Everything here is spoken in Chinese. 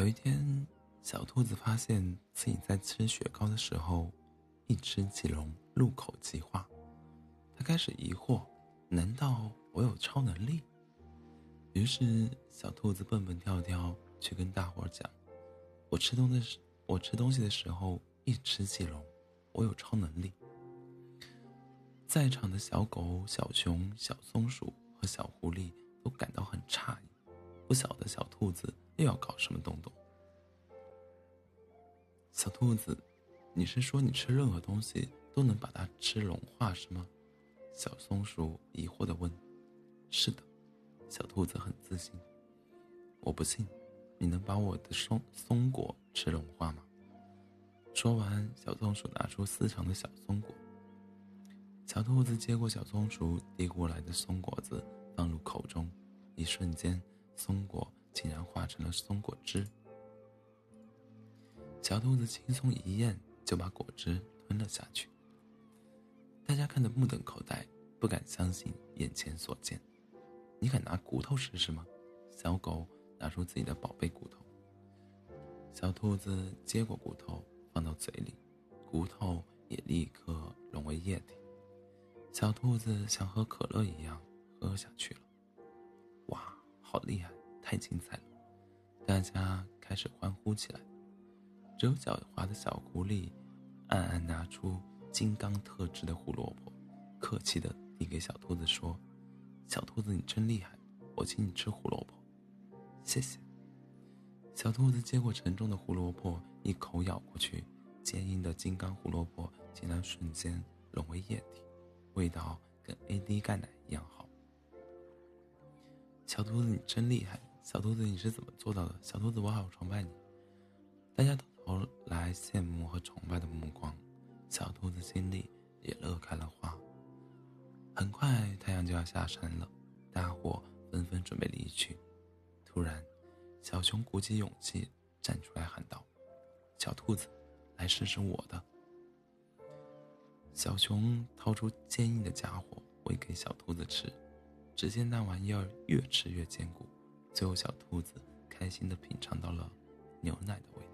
有一天，小兔子发现自己在吃雪糕的时候，一吃即聋，入口即化。它开始疑惑：难道我有超能力？于是，小兔子蹦蹦跳跳去跟大伙儿讲：“我吃东西时，我吃东西的时候一吃即聋，我有超能力。”在场的小狗、小熊、小松鼠和小狐狸都感到很诧异，不晓得小兔子又要搞什么东东。小兔子，你是说你吃任何东西都能把它吃融化是吗？小松鼠疑惑地问。是的。小兔子很自信。我不信，你能把我的松松果吃融化吗？说完，小松鼠拿出丝长的小松果。小兔子接过小松鼠递过来的松果子，放入口中，一瞬间，松果竟然化成了松果汁。小兔子轻松一咽，就把果汁吞了下去。大家看得目瞪口呆，不敢相信眼前所见。你敢拿骨头试试吗？小狗拿出自己的宝贝骨头。小兔子接过骨头放到嘴里，骨头也立刻融为液体。小兔子像喝可乐一样喝下去了。哇，好厉害，太精彩了！大家开始欢呼起来。只有狡猾的小狐狸暗暗拿出金刚特制的胡萝卜，客气地递给小兔子说。小兔子，你真厉害！我请你吃胡萝卜，谢谢。小兔子接过沉重的胡萝卜，一口咬过去，坚硬的金刚胡萝卜竟然瞬间融为液体，味道跟 AD 钙奶一样好。小兔子，你真厉害！小兔子，你是怎么做到的？小兔子，我好崇拜你！大家都投来羡慕和崇拜的目光，小兔子心里也乐开了花。很快太阳就要下山了，大伙纷纷准备离去。突然，小熊鼓起勇气站出来喊道：“小兔子，来试试我的。”小熊掏出坚硬的家伙喂给小兔子吃，只见那玩意儿越吃越坚固，最后小兔子开心地品尝到了牛奶的味道。